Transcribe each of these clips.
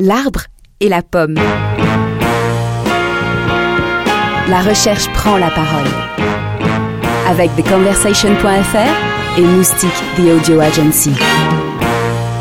L'arbre et la pomme. La recherche prend la parole. Avec TheConversation.fr et Moustique The Audio Agency.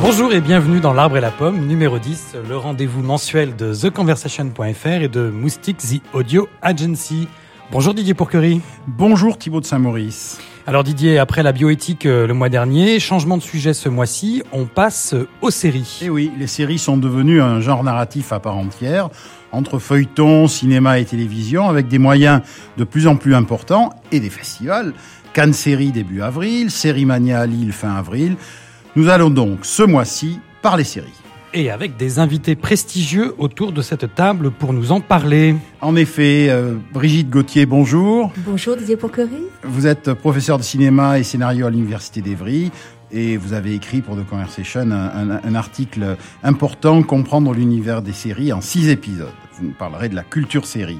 Bonjour et bienvenue dans L'Arbre et la Pomme, numéro 10, le rendez-vous mensuel de TheConversation.fr et de Moustique The Audio Agency. Bonjour Didier Pourquerie. Bonjour Thibaut de Saint-Maurice. Alors Didier, après la bioéthique euh, le mois dernier, changement de sujet ce mois-ci, on passe aux séries. Eh oui, les séries sont devenues un genre narratif à part entière, entre feuilleton, cinéma et télévision, avec des moyens de plus en plus importants et des festivals. Cannes Série début avril, Série Mania à Lille fin avril. Nous allons donc ce mois-ci parler séries et avec des invités prestigieux autour de cette table pour nous en parler. En effet, euh, Brigitte Gauthier, bonjour. Bonjour Didier Poquery. Vous êtes professeur de cinéma et scénario à l'Université d'Evry et vous avez écrit pour The Conversation un, un, un article important, Comprendre l'univers des séries en six épisodes. Vous nous parlerez de la culture série.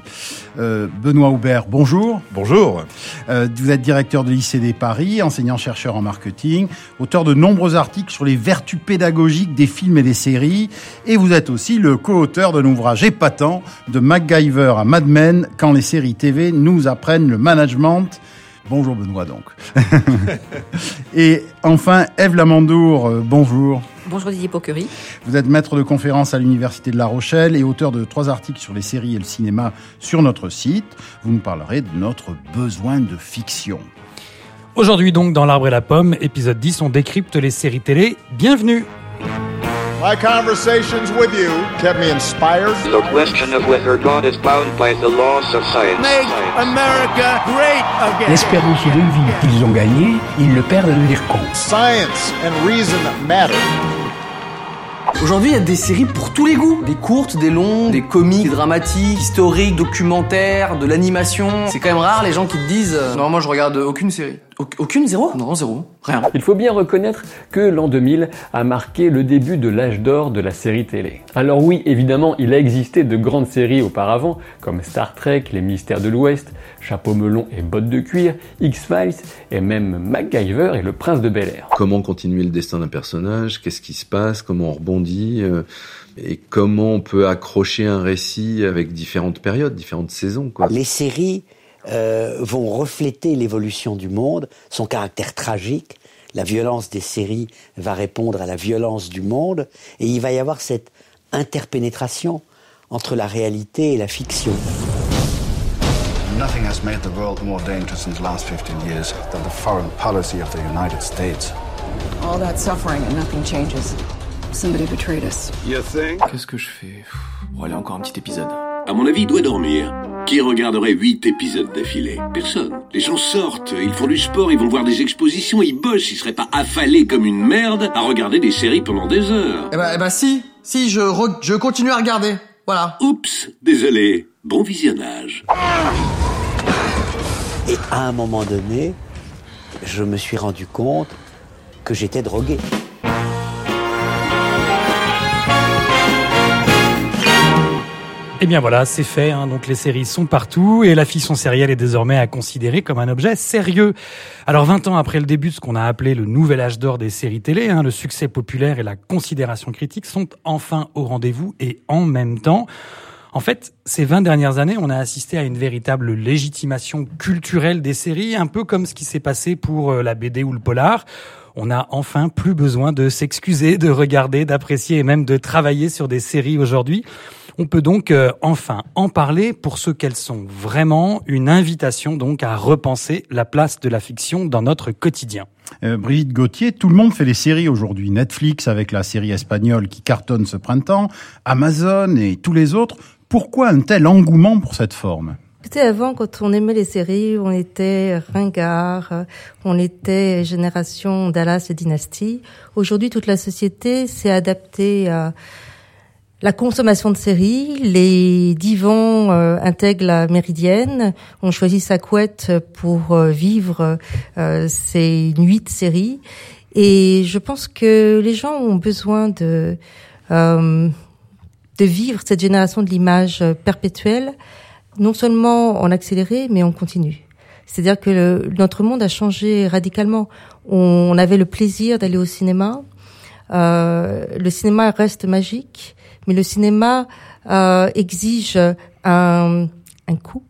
Euh, Benoît Aubert, bonjour. Bonjour. Euh, vous êtes directeur de l'ICD Paris, enseignant-chercheur en marketing, auteur de nombreux articles sur les vertus pédagogiques des films et des séries, et vous êtes aussi le co-auteur d'un ouvrage épatant de MacGyver à Mad Men, quand les séries TV nous apprennent le management Bonjour Benoît donc. Et enfin, Eve Lamandour, euh, bonjour. Bonjour Didier Poquery. Vous êtes maître de conférence à l'Université de La Rochelle et auteur de trois articles sur les séries et le cinéma sur notre site. Vous nous parlerez de notre besoin de fiction. Aujourd'hui donc dans L'Arbre et la Pomme, épisode 10, on décrypte les séries télé. Bienvenue My conversations with you kept me inspired. The question of whether God is bound by the laws of science. Make America great again. L'espérance de vie qu'ils ont gagné, ils le perdent de dire compte. Science and reason matter. Aujourd'hui, il y a des séries pour tous les goûts. Des courtes, des longues, des comiques, des dramatiques, historiques, documentaires, de l'animation. C'est quand même rare les gens qui te disent euh, Non, moi je regarde aucune série. Aucune Zéro? Non, zéro. Rien. Il faut bien reconnaître que l'an 2000 a marqué le début de l'âge d'or de la série télé. Alors oui, évidemment, il a existé de grandes séries auparavant, comme Star Trek, Les Mystères de l'Ouest, Chapeau melon et bottes de cuir, X-Files, et même MacGyver et Le Prince de Bel-Air. Comment continuer le destin d'un personnage? Qu'est-ce qui se passe? Comment on rebondit? Euh, et comment on peut accrocher un récit avec différentes périodes, différentes saisons. Quoi? Les séries euh, vont refléter l'évolution du monde, son caractère tragique. La violence des séries va répondre à la violence du monde, et il va y avoir cette interpénétration entre la réalité et la fiction. Nothing has made the world more dangerous in the last 15 years than the foreign policy of the United States. All that suffering and nothing changes. Somebody betrayed us. You think? Qu'est-ce que je fais? Bon, allez, encore un petit épisode. À mon avis, il doit dormir. Qui regarderait huit épisodes d'affilée? Personne. Les gens sortent, ils font du sport, ils vont voir des expositions, ils bossent, ils seraient pas affalés comme une merde à regarder des séries pendant des heures. Eh ben, eh ben si, si, je, je continue à regarder. Voilà. Oups, désolé. Bon visionnage. Et à un moment donné, je me suis rendu compte que j'étais drogué. Et eh bien voilà, c'est fait. Hein. Donc les séries sont partout et la fiction sérielle est désormais à considérer comme un objet sérieux. Alors 20 ans après le début de ce qu'on a appelé le nouvel âge d'or des séries télé, hein, le succès populaire et la considération critique sont enfin au rendez-vous et en même temps. En fait, ces 20 dernières années, on a assisté à une véritable légitimation culturelle des séries, un peu comme ce qui s'est passé pour euh, la BD ou le polar. On n'a enfin plus besoin de s'excuser, de regarder, d'apprécier et même de travailler sur des séries aujourd'hui. On peut donc euh, enfin en parler pour ce qu'elles sont vraiment, une invitation donc à repenser la place de la fiction dans notre quotidien. Euh, Brigitte Gauthier, tout le monde fait des séries aujourd'hui. Netflix avec la série espagnole qui cartonne ce printemps, Amazon et tous les autres. Pourquoi un tel engouement pour cette forme? Écoutez, avant, quand on aimait les séries, on était ringard, on était génération Dallas et Dynasty. Aujourd'hui, toute la société s'est adaptée à la consommation de séries, les divans euh, intègrent la méridienne. On choisit sa couette pour euh, vivre euh, ces nuits de séries. Et je pense que les gens ont besoin de de vivre cette génération de l'image perpétuelle, non seulement en accéléré, mais en continu. C'est-à-dire que notre monde a changé radicalement. On, avait le plaisir d'aller au cinéma le cinéma reste magique, mais le cinéma euh, exige un, un coût.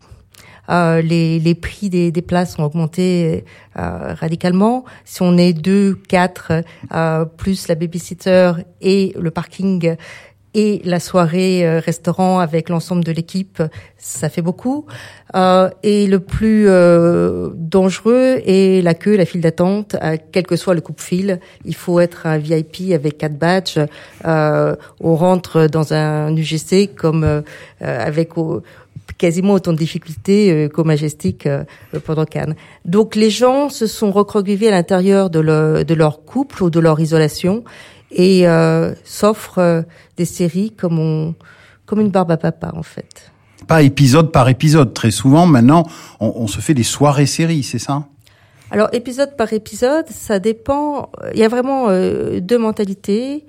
Euh, les, les prix des, des places ont augmenté euh, radicalement. Si on est deux, quatre, euh, plus la babysitter et le parking et la soirée euh, restaurant avec l'ensemble de l'équipe, ça fait beaucoup. Euh, et le plus euh, dangereux est la queue, la file d'attente, euh, quel que soit le coupe-fil. Il faut être un VIP avec quatre badges. Euh, on rentre dans un UGC comme euh, avec au- quasiment autant de difficultés qu'au Majestic pendant Cannes. Donc les gens se sont recroquevillés à l'intérieur de leur couple ou de leur isolation et euh, s'offrent euh, des séries comme on, comme une barbe à papa en fait. Pas épisode par épisode. Très souvent, maintenant, on, on se fait des soirées séries, c'est ça? Alors épisode par épisode, ça dépend. Il y a vraiment euh, deux mentalités,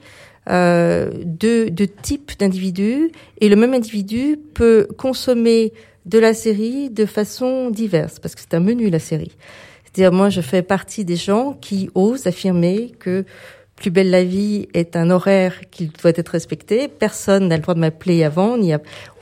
euh, deux, deux types d'individus, et le même individu peut consommer de la série de façon diverse, parce que c'est un menu la série. C'est-à-dire moi, je fais partie des gens qui osent affirmer que plus belle la vie est un horaire qui doit être respecté. Personne n'a le droit de m'appeler avant,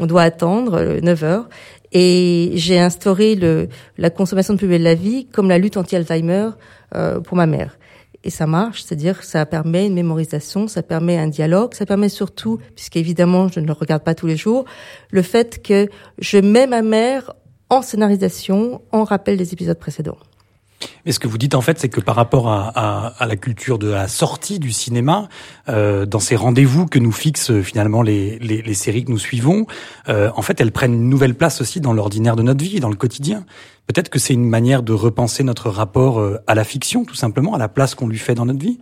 on doit attendre euh, 9 heures. Et j'ai instauré le, la consommation de plus belle la vie comme la lutte anti-Alzheimer euh, pour ma mère. Et ça marche, c'est-à-dire que ça permet une mémorisation, ça permet un dialogue, ça permet surtout, puisqu'évidemment je ne le regarde pas tous les jours, le fait que je mets ma mère en scénarisation, en rappel des épisodes précédents. Mais ce que vous dites en fait, c'est que par rapport à, à, à la culture de la sortie du cinéma, euh, dans ces rendez-vous que nous fixent euh, finalement les, les, les séries que nous suivons, euh, en fait, elles prennent une nouvelle place aussi dans l'ordinaire de notre vie, dans le quotidien. Peut-être que c'est une manière de repenser notre rapport euh, à la fiction, tout simplement, à la place qu'on lui fait dans notre vie.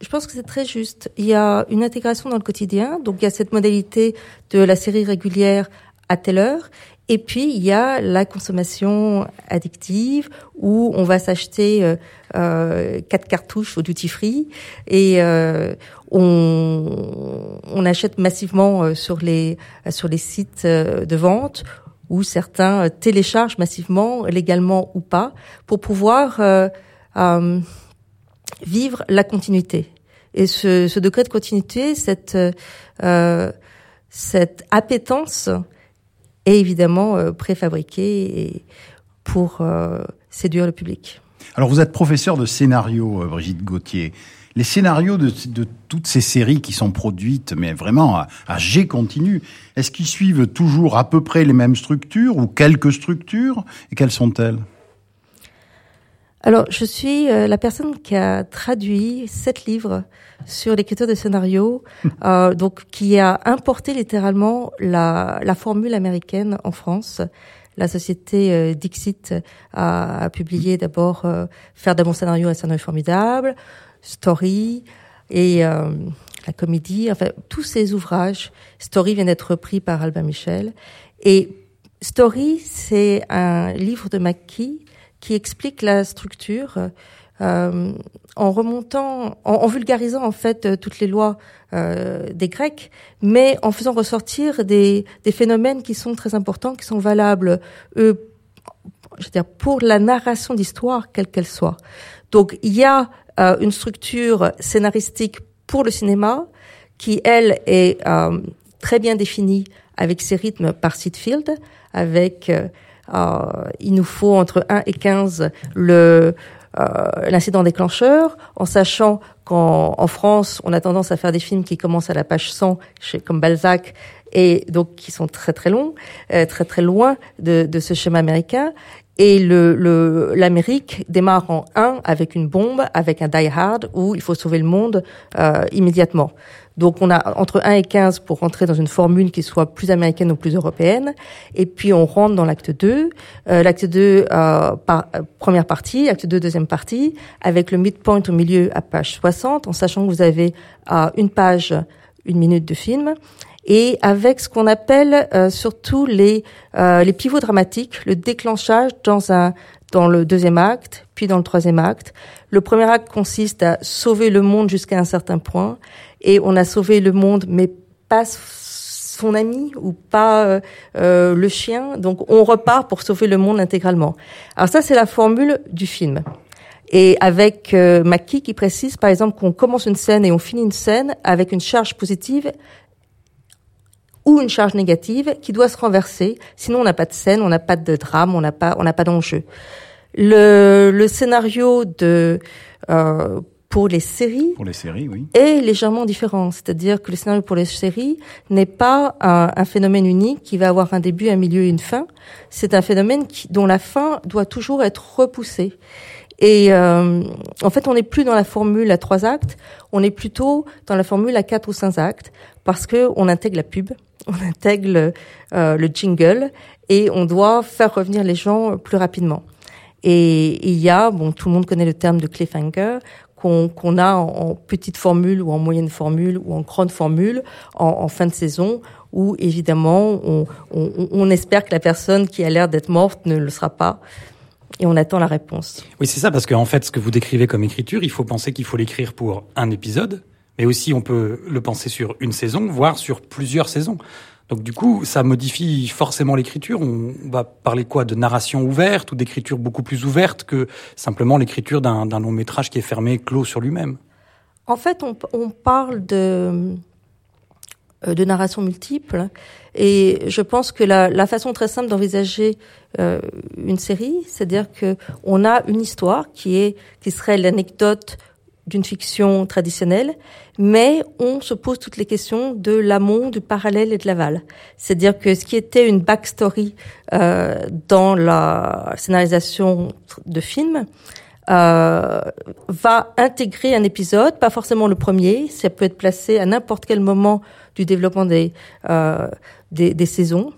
Je pense que c'est très juste. Il y a une intégration dans le quotidien, donc il y a cette modalité de la série régulière à telle heure, et puis il y a la consommation addictive où on va s'acheter euh, euh, quatre cartouches au duty free et euh, on, on achète massivement euh, sur les sur les sites euh, de vente où certains téléchargent massivement, légalement ou pas, pour pouvoir vivre la continuité. Et ce, ce degré de continuité, cette, cette appétence est évidemment euh, préfabriquée et pour euh, séduire le public. Alors, vous êtes professeur de scénario, euh, Brigitte Gauthier. Les scénarios de, de toutes ces séries qui sont produites, mais vraiment à, à G continu, est-ce qu'ils suivent toujours à peu près les mêmes structures ou quelques structures? Et quelles sont-elles? Alors, je suis euh, la personne qui a traduit sept livres sur l'écriture de scénarios, euh, donc qui a importé littéralement la, la formule américaine en France. La société euh, Dixit a, a publié d'abord euh, Faire d'un bon scénario un scénario formidable, Story et euh, la comédie. Enfin, tous ces ouvrages. Story vient d'être repris par Albin Michel. Et Story, c'est un livre de Mackie qui explique la structure euh, en remontant, en, vulgarisant en fait euh, toutes les lois euh, des Grecs, mais en faisant ressortir des, des, phénomènes qui sont très importants, qui sont valables, eux, je veux dire, pour la narration d'histoire, quelle qu'elle soit. Donc il y a euh, une structure scénaristique pour le cinéma qui, elle, est euh, très bien définie avec ses rythmes par Sitfield, avec euh, il nous faut entre 1 et 15 le euh, l'incident déclencheur, en sachant qu'en en France, on a tendance à faire des films qui commencent à la page 100, chez, comme Balzac, et donc qui sont très très longs, euh, très très loin de, de ce schéma américain. Et le, l'Amérique démarre en 1 avec une bombe, avec un die hard, où il faut sauver le monde euh, immédiatement. Donc on a entre 1 et 15 pour rentrer dans une formule qui soit plus américaine ou plus européenne. Et puis on rentre dans l'acte 2. Euh, l'acte 2, euh, euh, première partie, acte 2, deuxième partie, avec le midpoint au milieu à page 60, en sachant que vous avez une page, une minute de film. Et avec ce qu'on appelle surtout les, les pivots dramatiques, le déclenchage dans un dans le deuxième acte, puis dans le troisième acte. Le premier acte consiste à sauver le monde jusqu'à un certain point, et on a sauvé le monde, mais pas son ami ou pas euh, euh, le chien. Donc on repart pour sauver le monde intégralement. Alors ça, c'est la formule du film. Et avec euh, Mackie qui précise, par exemple, qu'on commence une scène et on finit une scène avec une charge positive ou une charge négative qui doit se renverser. Sinon, on n'a pas de scène, on n'a pas de drame, on n'a pas, on n'a pas d'enjeu. Le, le scénario de euh, pour les séries Pour les séries, oui. est légèrement différent. C'est-à-dire que le scénario pour les séries n'est pas un, un phénomène unique qui va avoir un début, un milieu et une fin. C'est un phénomène qui, dont la fin doit toujours être repoussée. Et euh, en fait, on n'est plus dans la formule à trois actes, on est plutôt dans la formule à quatre ou cinq actes, parce que on intègre la pub, on intègre euh, le jingle, et on doit faire revenir les gens plus rapidement. Et il y a, bon, tout le monde connaît le terme de cliffhanger, qu'on qu'on a en, en, petite formule ou en moyenne formule ou en grande formule en, en fin de saison, où évidemment on, on, on espère que la personne qui a l'air d'être morte ne le sera pas et on attend la réponse. Oui, c'est ça, parce qu'en fait, ce que vous décrivez comme écriture, il faut penser qu'il faut l'écrire pour un épisode, mais aussi on peut le penser sur une saison, voire sur plusieurs saisons. Donc du coup, ça modifie forcément l'écriture. On va parler quoi? De narration ouverte ou d'écriture beaucoup plus ouverte que simplement l'écriture d'un long métrage qui est fermé, clos sur lui-même? En fait, on, parle de euh, de narration multiple. Et je pense que la, la façon très simple d'envisager euh, une série, c'est-à-dire que on a une histoire qui est qui serait l'anecdote d'une fiction traditionnelle, mais on se pose toutes les questions de l'amont, du parallèle et de l'aval. C'est-à-dire que ce qui était une backstory euh, dans la scénarisation de films euh, va intégrer un épisode, pas forcément le premier, ça peut être placé à n'importe quel moment du développement des, euh, des, des, saisons.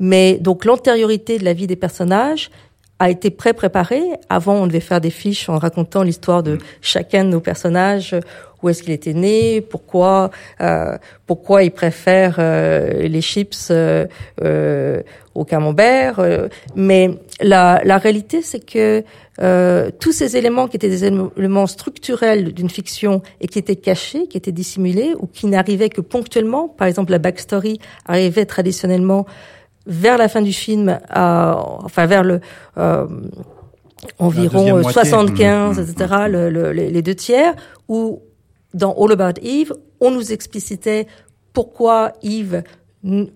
Mais donc l'antériorité de la vie des personnages a été pré-préparée. Avant, on devait faire des fiches en racontant l'histoire de chacun de nos personnages, où est-ce qu'il était né, pourquoi, euh, pourquoi il préfère euh, les chips euh, euh au camembert. Euh. mais la, la réalité, c'est que euh, tous ces éléments qui étaient des éléments structurels d'une fiction et qui étaient cachés, qui étaient dissimulés ou qui n'arrivaient que ponctuellement, par exemple la backstory arrivait traditionnellement vers la fin du film, enfin vers le euh, environ 75, etc., le, le, les deux tiers, où dans All About Eve, on nous explicitait pourquoi Eve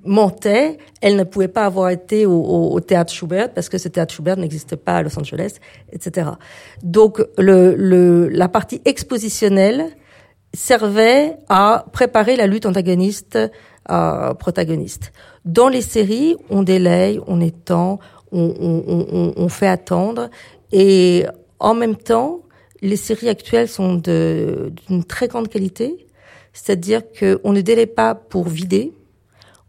mentait, elle ne pouvait pas avoir été au, au, au théâtre Schubert parce que ce théâtre Schubert n'existe pas à Los Angeles, etc. Donc le, le, la partie expositionnelle servait à préparer la lutte antagoniste euh, protagoniste. Dans les séries, on délaye, on étend, on, on, on, on fait attendre, et en même temps, les séries actuelles sont d'une très grande qualité, c'est-à-dire qu'on ne délaye pas pour vider,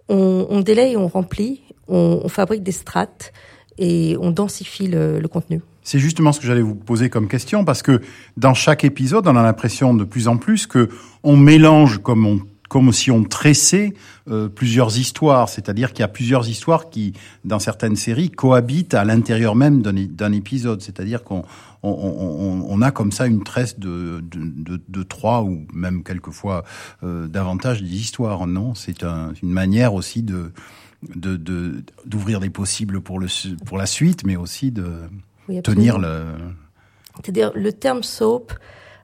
on, on délaye, on remplit, on, on, fabrique des strates et on densifie le, le contenu. C'est justement ce que j'allais vous poser comme question parce que dans chaque épisode, on a l'impression de plus en plus que on mélange comme on comme si on tressait euh, plusieurs histoires, c'est-à-dire qu'il y a plusieurs histoires qui, dans certaines séries, cohabitent à l'intérieur même d'un épisode, c'est-à-dire qu'on on, on, on, a comme ça une tresse de, de, de, de trois ou même quelquefois euh, davantage d'histoires, non? C'est un, une manière aussi de d'ouvrir des possibles pour le pour la suite, mais aussi de oui, tenir le. C'est-à-dire le terme soap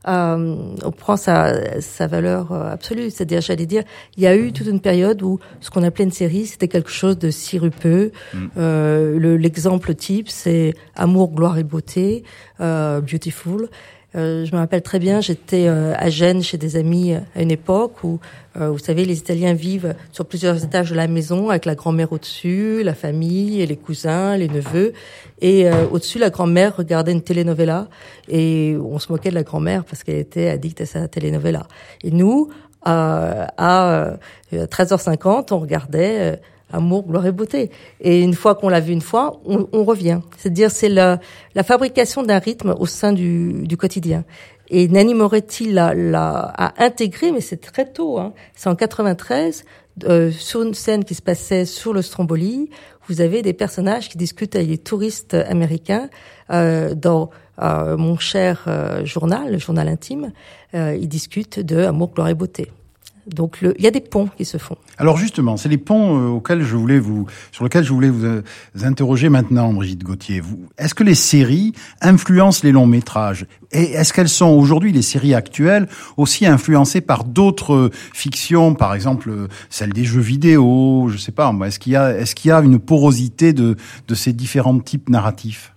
euh, on prend sa, sa valeur euh, absolue. C'est-à-dire, j'allais dire, il y a eu toute une période où ce qu'on appelait une série, c'était quelque chose de sirupeux. Mm. Euh, L'exemple type, c'est Amour, gloire et beauté, euh, Beautiful. Euh, je me rappelle très bien, j'étais euh, à Gênes chez des amis euh, à une époque où, vous savez, les Italiens vivent sur plusieurs étages de la maison avec la grand-mère au-dessus, la famille, et les cousins, les neveux. Et au-dessus, la grand-mère regardait une telenovela et on se moquait de la grand-mère parce qu'elle était addicte à sa telenovela. Et nous, à 13h50, on regardait amour, gloire et beauté. Et une fois qu'on l'a vu une fois, on, on revient. C'est-à-dire, c'est la, la, fabrication d'un rythme au sein du, du quotidien. Et Nanny Moretti l'a, l'a a intégré, mais c'est très tôt. Hein. C'est en 93, euh, sur une scène qui se passait sur le Stromboli. Vous avez des personnages qui discutent avec les touristes américains euh, dans euh, mon cher euh, journal, le journal intime. Euh, ils discutent de amour, gloire et beauté. Donc il y a des ponts qui se font. Alors justement, c'est les ponts euh, auxquels je voulais vous, sur lesquels je voulais vous, euh, interroger maintenant, Brigitte Gauthier. Est-ce que les séries influencent les longs métrages? Et est-ce qu'elles sont aujourd'hui, les séries actuelles, aussi influencées par d'autres euh, fictions, par exemple celle des jeux vidéo, je sais pas. Est-ce qu'il y a, est-ce qu'il y a une porosité de, de ces différents types narratifs?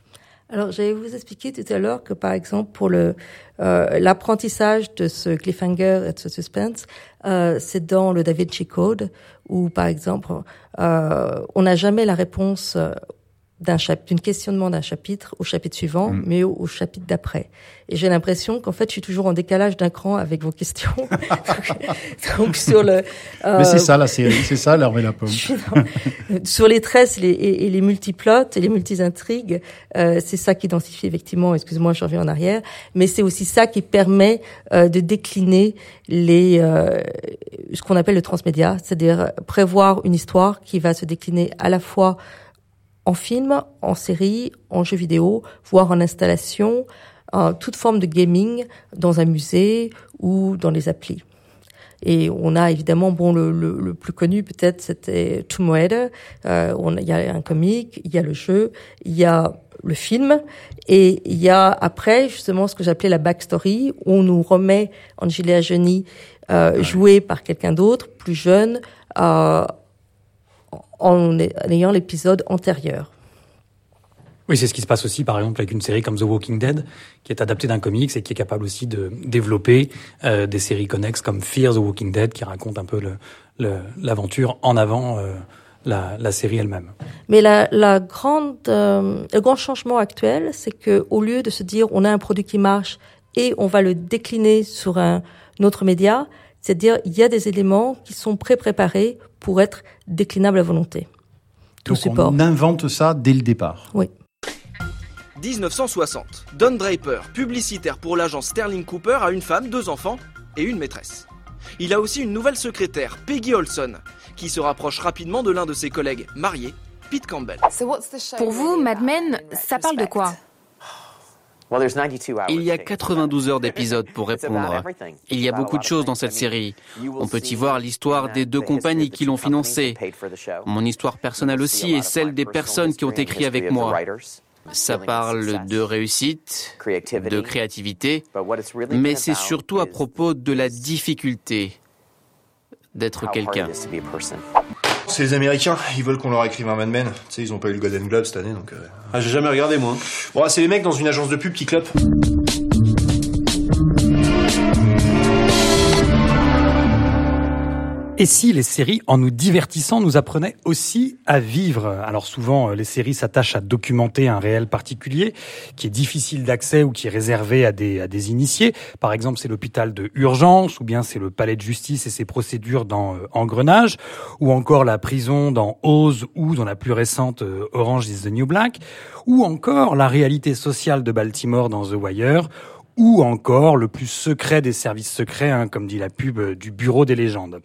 Alors, j'allais vous expliquer tout à l'heure que, par exemple, pour le euh, l'apprentissage de ce cliffhanger et de ce suspense, euh, c'est dans le Da Vinci Code où, par exemple, euh, on n'a jamais la réponse d'un chapitre, questionnement d'un chapitre au chapitre suivant, mm. mais au, chapitre d'après. Et j'ai l'impression qu'en fait, je suis toujours en décalage d'un cran avec vos questions. donc, sur le. Euh, mais c'est ça la série, c'est ça et la pomme. sur les tresses les, et, les multiplots et les multi-intrigues, euh, c'est ça qui identifie effectivement. Excuse-moi, je reviens en arrière, mais c'est aussi ça qui permet euh, de décliner les euh, ce qu'on appelle le transmédia, c'est-à-dire prévoir une histoire qui va se décliner à la fois en film, en série, en jeu vidéo, voire en installation, en toute forme de gaming dans un musée ou dans les applis. Et on a évidemment, bon, le, le, plus connu peut-être, c'était Tomb Raider. Euh, il y a un comic, il y a le jeu, il y a le film, et il y a après justement ce que j'appelais la backstory, où on nous remet Angelina Jolie euh, jouée par quelqu'un d'autre, plus jeune, euh, en ayant l'épisode antérieur. Oui, c'est ce qui se passe aussi, par exemple, avec une série comme The Walking Dead, qui est adaptée d'un comics et qui est capable aussi de développer euh, des séries connexes comme Fear the Walking Dead, qui raconte un peu l'aventure le, en avant euh, la, la, série elle-même. Mais la, la grande, euh, le grand changement actuel, c'est que au lieu de se dire on a un produit qui marche et on va le décliner sur un autre média, c'est-à-dire il y a des éléments qui sont pré-préparés pour être déclinables à volonté. Tout Donc support. on invente ça dès le départ. Oui. 1960. Don Draper, publicitaire pour l'agence Sterling Cooper, a une femme, deux enfants et une maîtresse. Il a aussi une nouvelle secrétaire, Peggy Olson, qui se rapproche rapidement de l'un de ses collègues mariés, Pete Campbell. Pour vous, Mad Men, ça parle de quoi? Il y a 92 heures d'épisode pour répondre. Il y a beaucoup de choses dans cette série. On peut y voir l'histoire des deux compagnies qui l'ont financée. Mon histoire personnelle aussi et celle des personnes qui ont écrit avec moi. Ça parle de réussite, de créativité, mais c'est surtout à propos de la difficulté d'être quelqu'un. C'est les Américains, ils veulent qu'on leur écrive un Mad Men. Tu sais, ils ont pas eu le Golden Globe cette année, donc. Euh. Ah, j'ai jamais regardé moi. Bon, c'est les mecs dans une agence de pub qui clopent. Et si les séries, en nous divertissant, nous apprenaient aussi à vivre? Alors souvent, euh, les séries s'attachent à documenter un réel particulier qui est difficile d'accès ou qui est réservé à des, à des initiés. Par exemple, c'est l'hôpital de urgence, ou bien c'est le palais de justice et ses procédures dans euh, Engrenage, ou encore la prison dans Oz ou dans la plus récente euh, Orange is the New Black, ou encore la réalité sociale de Baltimore dans The Wire, ou encore le plus secret des services secrets, hein, comme dit la pub du Bureau des légendes.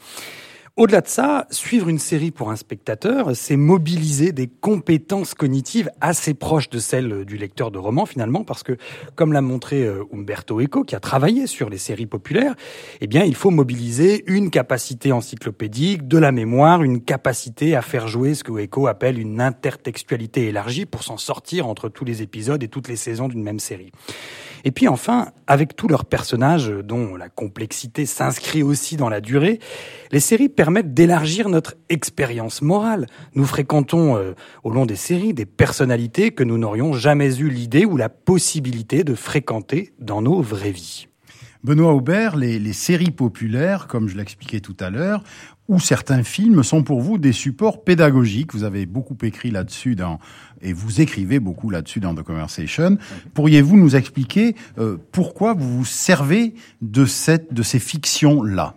Au-delà de ça, suivre une série pour un spectateur, c'est mobiliser des compétences cognitives assez proches de celles du lecteur de roman finalement, parce que, comme l'a montré euh, Umberto Eco, qui a travaillé sur les séries populaires, eh bien, il faut mobiliser une capacité encyclopédique, de la mémoire, une capacité à faire jouer ce que Eco appelle une intertextualité élargie pour s'en sortir entre tous les épisodes et toutes les saisons d'une même série. Et puis enfin, avec tous leurs personnages dont la complexité s'inscrit aussi dans la durée, les séries d'élargir notre expérience morale. Nous fréquentons euh, au long des séries des personnalités que nous n'aurions jamais eu l'idée ou la possibilité de fréquenter dans nos vraies vies. Benoît Aubert, les, les séries populaires, comme je l'expliquais tout à l'heure, ou certains films sont pour vous des supports pédagogiques. Vous avez beaucoup écrit là-dessus dans et vous écrivez beaucoup là-dessus dans The Conversation. Pourriez-vous nous expliquer euh, pourquoi vous vous servez de cette de ces fictions là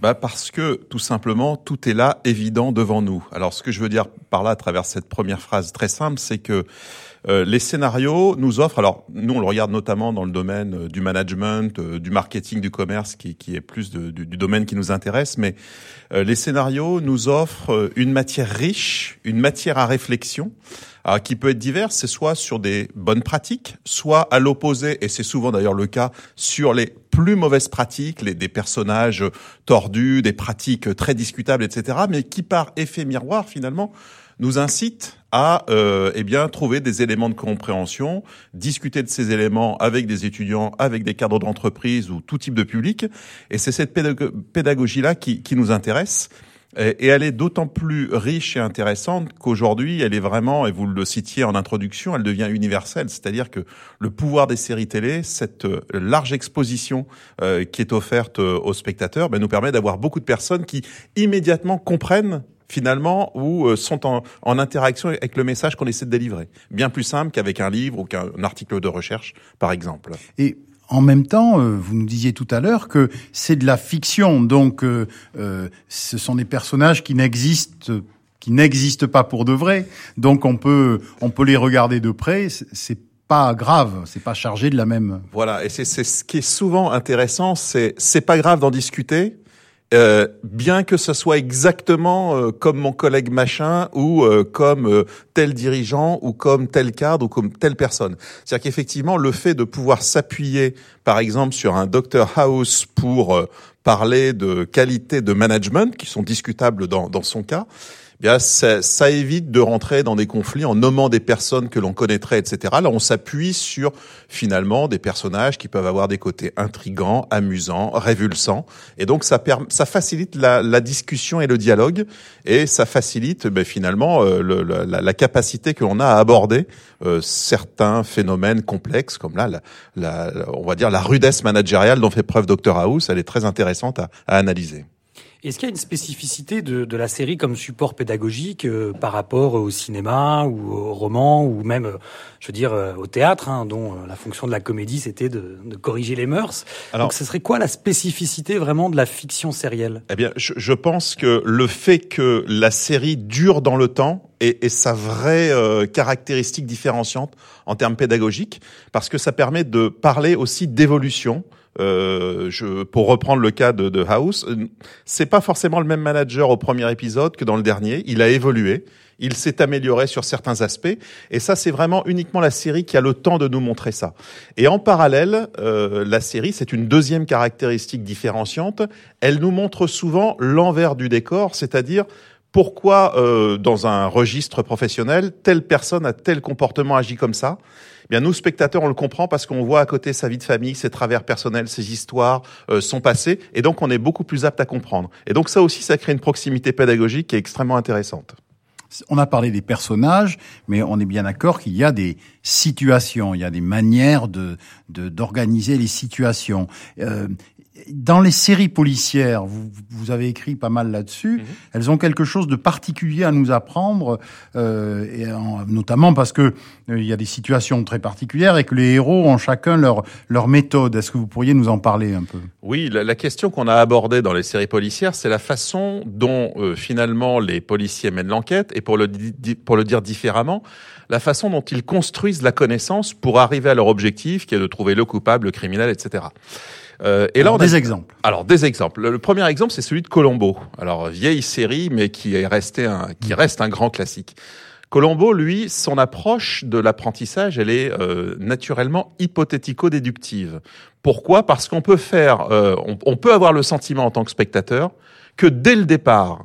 bah parce que tout simplement tout est là évident devant nous. Alors ce que je veux dire par là à travers cette première phrase très simple, c'est que Euh, les scénarios nous offrent, alors nous on le regarde notamment dans le domaine euh, du management, euh, du marketing, du commerce, qui, qui est plus du, du, domaine qui nous intéresse, mais les scénarios nous offrent une matière riche, une matière à réflexion, qui peut être diverse, c'est soit sur des bonnes pratiques, soit à l'opposé, et c'est souvent d'ailleurs le cas, sur les plus mauvaises pratiques, les, des personnages tordus, des pratiques très discutables, etc., mais qui par effet miroir finalement nous incite à euh, eh bien trouver des éléments de compréhension, discuter de ces éléments avec des étudiants, avec des cadres d'entreprise ou tout type de public. Et c'est cette pédagogie-là qui, qui nous intéresse. Et elle est d'autant plus riche et intéressante qu'aujourd'hui, elle est vraiment, et vous le citiez en introduction, elle devient universelle. C'est-à-dire que le pouvoir des séries télé, cette euh, large exposition euh, qui est offerte euh, aux spectateurs, ben, nous permet d'avoir beaucoup de personnes qui immédiatement comprennent finalement, ou euh, sont en, en, interaction avec le message qu'on essaie de délivrer. Bien plus simple qu'avec un livre ou qu'un article de recherche, par exemple. Et en même temps, euh, vous nous disiez tout à l'heure que c'est de la fiction, donc euh, euh, ce sont des personnages qui n'existent qui n'existent pas pour de vrai, donc on peut on peut les regarder de près. C'est pas grave, c'est pas chargé de la même. Voilà, et c'est ce qui est souvent intéressant, c'est c'est pas grave d'en discuter, euh, bien que ce soit exactement euh, comme mon collègue machin ou euh, comme tel dirigeant ou comme tel cadre ou comme telle personne. C'est-à-dire qu'effectivement, le fait de pouvoir s'appuyer, par exemple, sur un Dr House pour parler de qualité de management qui sont discutables dans, dans son cas, bien ça, ça, évite de rentrer dans des conflits en nommant des personnes que l'on connaîtrait, etc. Là, on s'appuie sur finalement des personnages qui peuvent avoir des côtés intrigants, amusants, révulsants, et donc ça, ça facilite la, la, discussion et le dialogue, et ça facilite ben, finalement euh, le, la, la, capacité que l'on a à aborder euh, certains phénomènes complexes, comme là, la, on va dire la rudesse managériale dont fait preuve Dr House, elle est très intéressante à, à analyser. Est-ce qu'il y a une spécificité de, de, la série comme support pédagogique euh, par rapport au cinéma ou au roman ou même, euh, je veux dire, euh, au théâtre, hein, dont la fonction de la comédie c'était de, de, corriger les mœurs? Alors, Donc, ce serait quoi la spécificité vraiment de la fiction sérielle? Eh bien, je, je, pense que le fait que la série dure dans le temps est, est sa vraie caractéristique différenciante en termes pédagogiques, parce que ça permet de parler aussi d'évolution euh, je, pour reprendre le cas de, de House, euh, c'est pas forcément le même manager au premier épisode que dans le dernier. Il a évolué, il s'est amélioré sur certains aspects, et ça, c'est vraiment uniquement la série qui a le temps de nous montrer ça. Et en parallèle, euh, la série, c'est une deuxième caractéristique différenciante. Elle nous montre souvent l'envers du décor, c'est-à-dire pourquoi euh, dans un registre professionnel telle personne a tel comportement agi comme ça bien nous spectateurs on le comprend parce qu'on voit à côté sa vie de famille, ses travers personnels, ses histoires, euh, son passé, et donc on est beaucoup plus apte à comprendre. Et donc ça aussi, ça crée une proximité pédagogique qui est extrêmement intéressante. On a parlé des personnages, mais on est bien d'accord qu'il y a des situations, il y a des manières de d'organiser les situations. Euh, dans les séries policières, vous, vous avez écrit pas mal là-dessus. Mhm. Elles ont quelque chose de particulier à nous apprendre, euh, et notamment parce que euh, il y a des situations très particulières et que les héros ont chacun leur leur méthode. Est-ce que vous pourriez nous en parler un peu? Oui, la, la question qu'on a abordée dans les séries policières, c'est la façon dont euh, finalement les policiers mènent l'enquête et pour le pour le dire différemment, la façon dont ils construisent la connaissance pour arriver à leur objectif, qui est de trouver le coupable, le criminel, etc. Euh, et là, on a des exemples. Alors des exemples. Le, premier exemple, c'est celui de Colombo. Alors vieille série, mais qui est resté un, qui reste un grand classique. Colombo, lui, son approche de l'apprentissage, elle est euh, naturellement hypothético-déductive. Pourquoi? Parce qu'on peut faire, euh, on, on peut avoir le sentiment en tant que spectateur que dès le départ,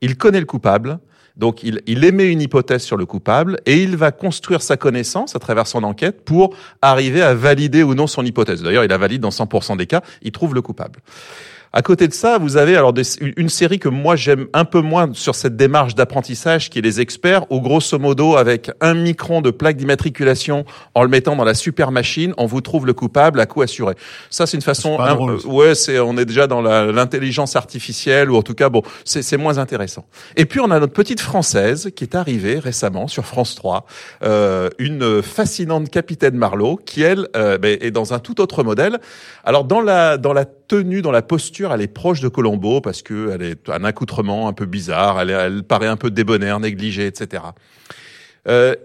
il connaît le coupable, donc il, émet une hypothèse sur le coupable et il va construire sa connaissance à travers son enquête pour arriver à valider ou non son hypothèse. D'ailleurs, il la valide dans 100% des cas, il trouve le coupable. À côté de ça, vous avez alors une série que moi j'aime un peu moins sur cette démarche d'apprentissage qui est les experts, où grosso modo avec un micron de plaque d'immatriculation, en le mettant dans la super machine, on vous trouve le coupable à coup assuré. Ça c'est une façon, un, ouais, c'est on est déjà dans l'intelligence artificielle ou en tout cas bon, c'est moins intéressant. Et puis on a notre petite française qui est arrivée récemment sur France 3, euh, une fascinante capitaine Marlowe qui elle euh, ben, est dans un tout autre modèle. Alors dans la dans la tenue, dans la posture, elle est proche de Colombo parce que elle est un accoutrement un peu bizarre, elle, elle paraît un peu débonnaire, négligée, etc. Euh,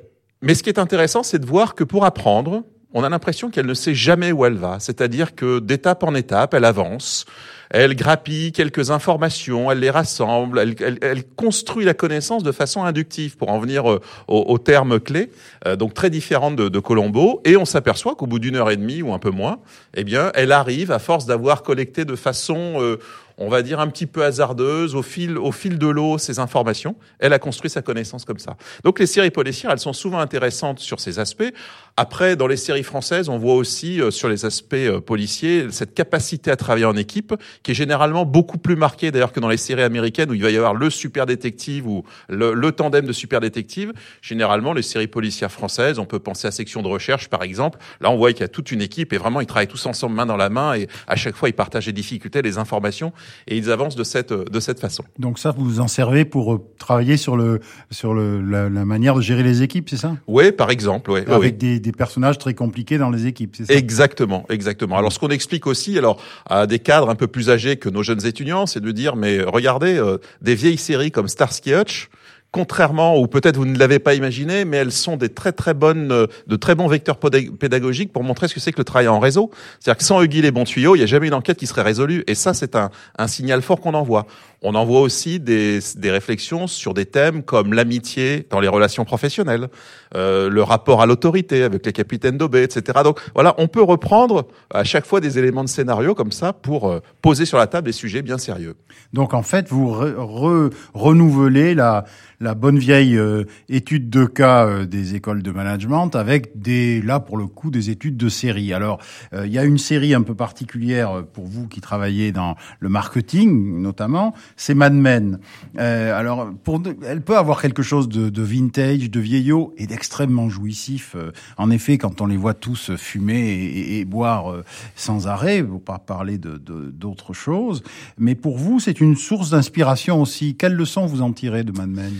Mais ce qui est intéressant, c'est de voir que pour apprendre, on a l'impression qu'elle ne sait jamais où elle va. C'est-à-dire que d'étape en étape, elle avance, elle grappille quelques informations, elle les rassemble, elle, construit la connaissance de façon inductive pour en venir euh, au, terme clé, euh, donc très différente de, Colombo. Et on s'aperçoit qu'au bout d'une heure et demie ou un peu moins, eh bien, elle arrive à force d'avoir collecté de façon euh, on va dire un petit peu hasardeuse, au fil, au fil de l'eau, ces informations. Elle a construit sa connaissance comme ça. Donc les séries policières, elles sont souvent intéressantes sur ces aspects. Après, dans les séries françaises, on voit aussi euh, sur les aspects euh, policiers cette capacité à travailler en équipe, qui est généralement beaucoup plus marquée d'ailleurs que dans les séries américaines où il va y avoir le super détective ou le, tandem de super détective. Généralement, les séries policières françaises, on peut penser à section de recherche par exemple. Là, on voit qu'il y a toute une équipe et vraiment ils travaillent tous ensemble main dans la main et à chaque fois ils partagent les difficultés, les informations et ils avancent de cette de cette façon. Donc ça, vous vous en servez pour euh, travailler sur le sur le la, manière de gérer les équipes, c'est ça? Oui, par exemple, oui. Avec des des personnages très compliqués dans les équipes, Exactement, exactement. Alors ce qu'on explique aussi, alors à des cadres un peu plus âgés que nos jeunes étudiants, c'est de dire mais regardez euh, des vieilles séries comme Starsky Hutch contrairement, ou peut-être vous ne l'avez pas imaginé, mais elles sont des très très bonnes, euh, de très bons vecteurs pédagogiques pour montrer ce que c'est que le travail en réseau. C'est-à-dire que sans Huggy les bons tuyaux, il n'y a jamais une enquête qui serait résolue. Et ça, c'est un, un signal fort qu'on envoie. On envoie aussi des, des réflexions sur des thèmes comme l'amitié dans les relations professionnelles, euh, le rapport à l'autorité avec les capitaines d'Aubé, etc. Donc voilà, on peut reprendre à chaque fois des éléments de scénario comme ça pour euh, poser sur la table des sujets bien sérieux. Donc en fait, vous re renouvelez la la bonne vieille euh, étude de cas euh, des écoles de management avec des là pour le coup des études de série. Alors euh, il y a une série un peu particulière pour vous qui travaillez dans le marketing notamment, c'est Mad Men. alors pour elle peut avoir quelque chose de, de vintage, de vieillot et d'extrêmement jouissif. en effet, quand on les voit tous fumer et, et, boire sans arrêt, pour pas parler de d'autres choses. Mais pour vous, c'est une source d'inspiration aussi. Quelles leçons vous en tirez de Mad Men?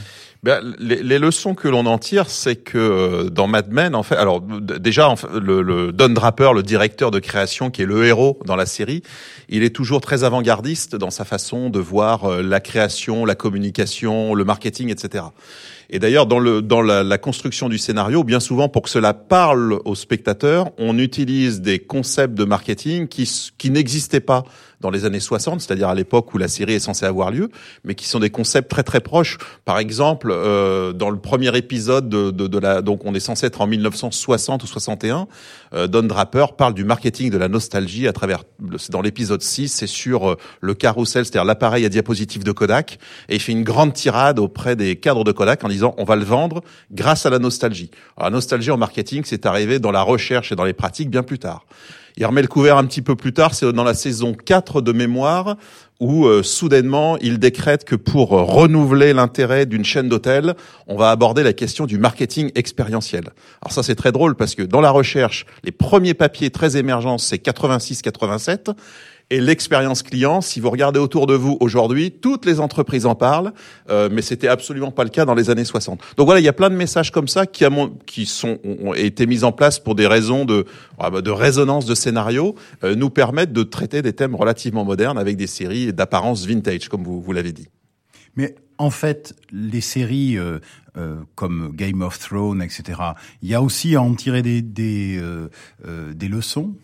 Ben, les, les, leçons que l'on en tire, c'est que euh, dans Mad Men, en fait, alors déjà, le, le, Don Draper, le directeur de création, qui est le héros dans la série, il est toujours très avant-gardiste dans sa façon de voir euh, la création, la communication, le marketing, etc. Et d'ailleurs, dans, le, dans la, la, construction du scénario, bien souvent, pour que cela parle aux spectateurs, on utilise des concepts de marketing qui, qui n'existaient pas dans les années 60, c'est-à-dire à, l'époque où la série est censée avoir lieu, mais qui sont des concepts très très proches. Par exemple, euh, dans le premier épisode de, de, de, la, donc on est censé être en 1960 ou 61, euh, Don Draper parle du marketing de la nostalgie à travers, dans l'épisode 6, c'est sur euh, le carrousel, c'est-à-dire l'appareil à diapositive de Kodak, et il fait une grande tirade auprès des cadres de Kodak en disant on va le vendre grâce à la nostalgie. Alors, la nostalgie en marketing, c'est arrivé dans la recherche et dans les pratiques bien plus tard. Il remet le couvert un petit peu plus tard, c'est dans la saison 4 de mémoire, où euh, soudainement il décrète que pour renouveler l'intérêt d'une chaîne d'hôtels, on va aborder la question du marketing expérientiel. Alors ça c'est très drôle parce que dans la recherche, les premiers papiers très émergents c'est 86-87 et l'expérience client, si vous regardez autour de vous aujourd'hui, toutes les entreprises en parlent, euh, mais c'était absolument pas le cas dans les années 60. Donc voilà, il y a plein de messages comme ça qui, qui sont, ont été mis en place pour des raisons de, ah bah, de résonance de scénario, euh, nous permettent de traiter des thèmes relativement modernes avec des séries d'apparence vintage, comme vous, vous l'avez dit. Mais en fait, les séries euh, euh, comme Game of Thrones, etc., il y a aussi à en tirer des, des, euh, euh des leçons?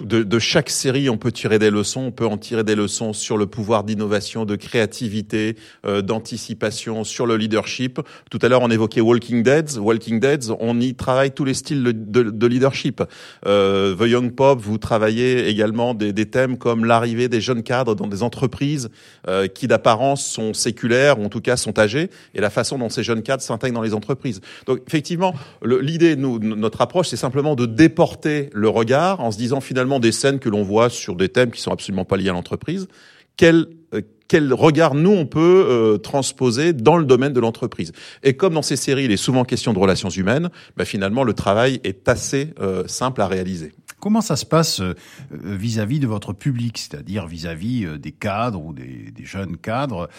De, de, chaque série, on peut tirer des leçons. On peut en tirer des leçons sur le pouvoir d'innovation, de créativité, euh, d'anticipation, sur le leadership. Tout à l'heure, on évoquait Walking Dead. Walking Dead, on y travaille tous les styles de, de, leadership. Euh, The Young Pop, vous travaillez également des, des thèmes comme l'arrivée des jeunes cadres dans des entreprises euh, qui, d'apparence, sont séculaires ou en tout cas sont âgés, et la façon dont ces jeunes cadres s'intègrent dans les entreprises. Donc, effectivement, l'idée, notre approche, c'est simplement de déporter le regard en se disant finalement des scènes que l'on voit sur des thèmes qui sont absolument pas liés à l'entreprise. Quel, euh, quel regard nous on peut euh, transposer dans le domaine de l'entreprise? Et comme dans ces séries, il est souvent question de relations humaines, bah, finalement le travail est assez euh, simple à réaliser. Comment ça se passe vis-à-vis de votre public, c'est-à-dire vis-à-vis des cadres ou des, des jeunes cadres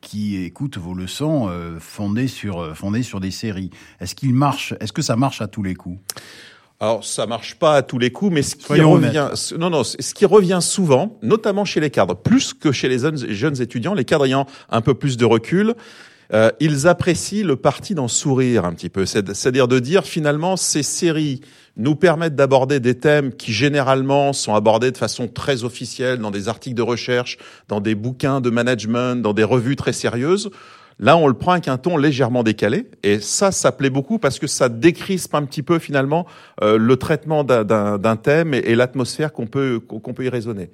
qui écoutent vos leçons fondées sur fondées sur des séries. Est-ce qu'il marche Est-ce que ça marche à tous les coups? Alors ça marche pas à tous les coups, mais ce qui revient, non non, ce qui revient souvent, notamment chez les cadres, plus que chez les jeunes, étudiants, les cadres ayant un peu plus de recul, euh, ils apprécient le parti d'en sourire un petit peu. C'est-à-dire de dire finalement ces séries nous permettent d'aborder des thèmes qui généralement sont abordés de façon très officielle dans des articles de recherche, dans des bouquins de management, dans des revues très sérieuses. Là, on le prend avec un ton légèrement décalé, et ça, ça plaît beaucoup parce que ça décrispe un petit peu finalement euh, le traitement d'un thème et, et l'atmosphère qu'on peut qu'on peut y raisonner.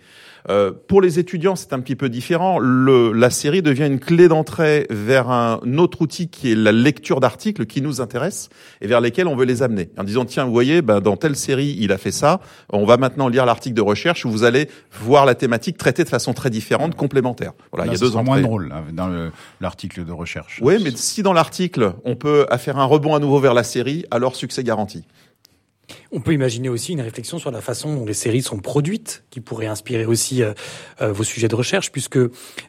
Euh, pour les étudiants, c'est un petit peu différent. Le, la série devient une clé d'entrée vers un autre outil qui est la lecture d'articles qui nous intéressent et vers lesquels on veut les amener. En disant, tiens, vous voyez, ben, dans telle série, il a fait ça. On va maintenant lire l'article de recherche où vous allez voir la thématique traitée de façon très différente, complémentaire. Voilà, il y a deux moins drôle hein, dans l'article de recherche. Oui, mais si dans l'article, on peut faire un rebond à nouveau vers la série, alors succès garanti. On peut imaginer aussi une réflexion sur la façon dont les séries sont produites, qui pourrait inspirer aussi euh, euh, vos sujets de recherche, puisque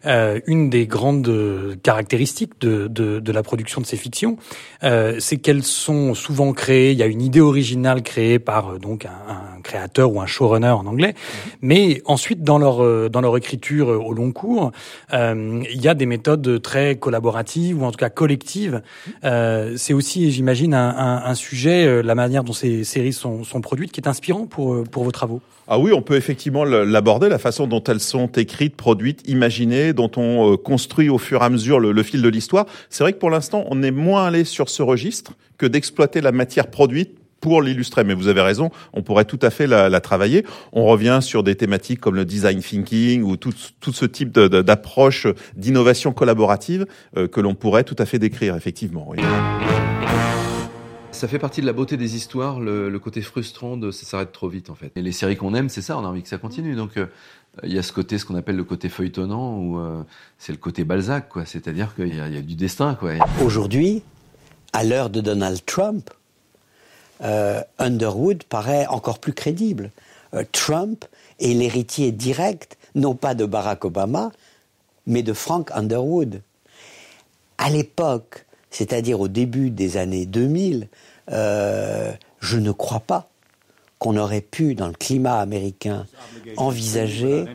euh, une des grandes caractéristiques de, de, de, la production de ces fictions, c'est qu'elles sont souvent créées. Il y a une idée originale créée par donc un, un, créateur ou un showrunner en anglais, mm-hmm. mais ensuite dans leur dans leur écriture au long cours, il y a des méthodes très collaboratives ou en tout cas collectives. c'est aussi, j'imagine, un, un, un, sujet, la manière dont ces séries sont sont, produites, qui est inspirant pour, euh, pour vos travaux ah oui, on peut effectivement l'aborder, la façon dont elles sont écrites, produites, imaginées, dont on euh, construit au fur et à mesure le, fil de l'histoire. C'est vrai que pour l'instant, on est moins allé sur ce registre que d'exploiter la matière produite pour l'illustrer. Mais vous avez raison, on pourrait tout à fait la, travailler. On revient sur des thématiques comme le design thinking ou tout, tout ce type d'approche d'innovation collaborative euh, que l'on pourrait tout à fait décrire, effectivement. Ça fait partie de la beauté des histoires, le, côté frustrant de ça s'arrête trop vite en fait. Et les séries qu'on aime, c'est ça, on a envie que ça continue. Donc euh, il y a ce côté, ce qu'on appelle le côté feuilletonnant, ou euh, c'est le côté Balzac, quoi. C'est-à-dire qu'il y, a du destin, quoi. Aujourd'hui, à l'heure de Donald Trump, euh, Underwood paraît encore plus crédible. Trump est l'héritier direct, non pas de Barack Obama, mais de Frank Underwood. À l'époque, c'est-à-dire au début des années 2000, euh, je ne crois pas qu'on aurait pu, dans le climat américain, envisager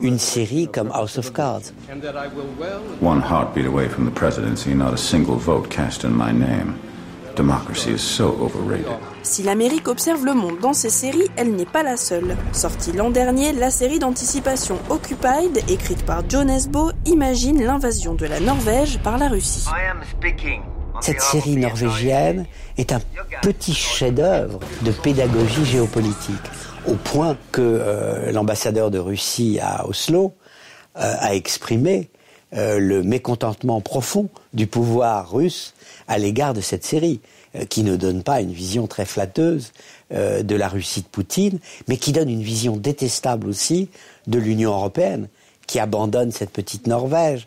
une série comme House of Cards. One heartbeat away from the presidency, not a single vote cast in my name. Democracy is so overrated. Si l'Amérique observe le monde dans ces séries, elle n'est pas la seule. Sortie l'an dernier, la série d'anticipation Occupied, écrite par John Esbo, imagine l'invasion de la Norvège par la Russie. Cette série norvégienne est un petit chef-d'œuvre de pédagogie géopolitique, au point que euh, l'ambassadeur de Russie à Oslo euh, a exprimé euh, le mécontentement profond du pouvoir russe à l'égard de cette série, qui ne donne pas une vision très flatteuse de la Russie de Poutine, mais qui donne une vision détestable aussi de l'Union européenne, qui abandonne cette petite Norvège.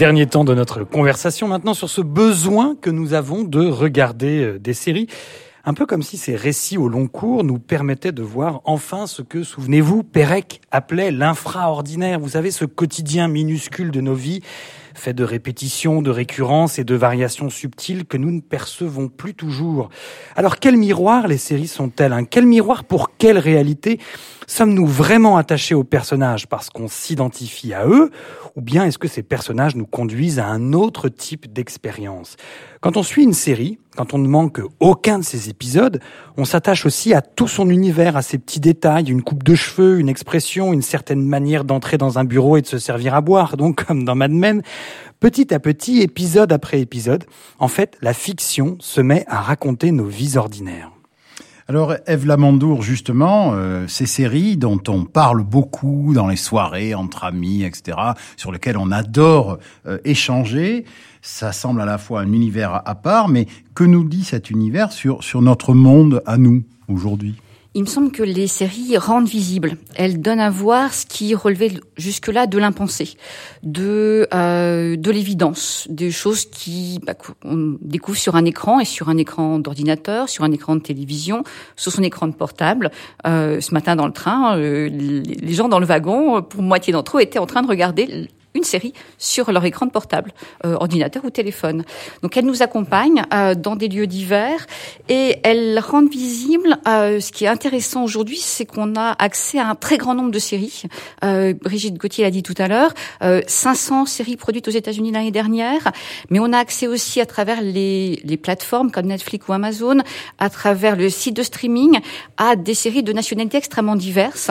Dernier temps de notre conversation maintenant sur ce besoin que nous avons de regarder euh, des séries. Un peu comme si ces récits au long cours nous permettaient de voir enfin ce que, souvenez-vous, Pérec appelait l'infraordinaire. Vous savez, ce quotidien minuscule de nos vies, fait de répétitions, de récurrences et de variations subtiles que nous ne percevons plus toujours. Alors quel miroir les séries sont-elles Un Quel miroir pour quelle réalité? Sommes-nous vraiment attachés aux personnages parce qu'on s'identifie à eux ou bien est-ce que ces personnages nous conduisent à un autre type d'expérience? Quand on suit une série, quand on ne manque aucun de ses épisodes, on s'attache aussi à tout son univers, à ses petits détails, une coupe de cheveux, une expression, une certaine manière d'entrer dans un bureau et de se servir à boire, donc comme dans Mad Men. Petit à petit, épisode après épisode, en fait, la fiction se met à raconter nos vies ordinaires. Alors, Eve Lamandour, justement, euh, ces séries dont on parle beaucoup dans les soirées, entre amis, etc., sur lesquelles on adore euh, échanger, ça semble à la fois un univers à part, mais que nous dit cet univers sur, sur notre monde à nous, aujourd'hui? Il me semble que les séries rendent visible. Elles donnent à voir ce qui relevait jusque-là de l'impensé, de euh, de l'évidence, des choses qui bah, on découvre sur un écran et sur un écran d'ordinateur, sur un écran de télévision, sur son écran de portable. Euh, ce matin dans le train, euh, les gens dans le wagon, pour moitié d'entre eux, étaient en train de regarder une série sur leur écran de portable, euh, ordinateur ou téléphone. Donc elles nous accompagnent euh, dans des lieux divers et elles rendent visible. Euh, ce qui est intéressant aujourd'hui, c'est qu'on a accès à un très grand nombre de séries. Brigitte Gauthier l'a dit tout à l'heure, 500 séries produites aux États-Unis l'année dernière, mais on a accès aussi à travers les, les plateformes comme Netflix ou Amazon, à travers le site de streaming, à des séries de nationalités extrêmement diverses.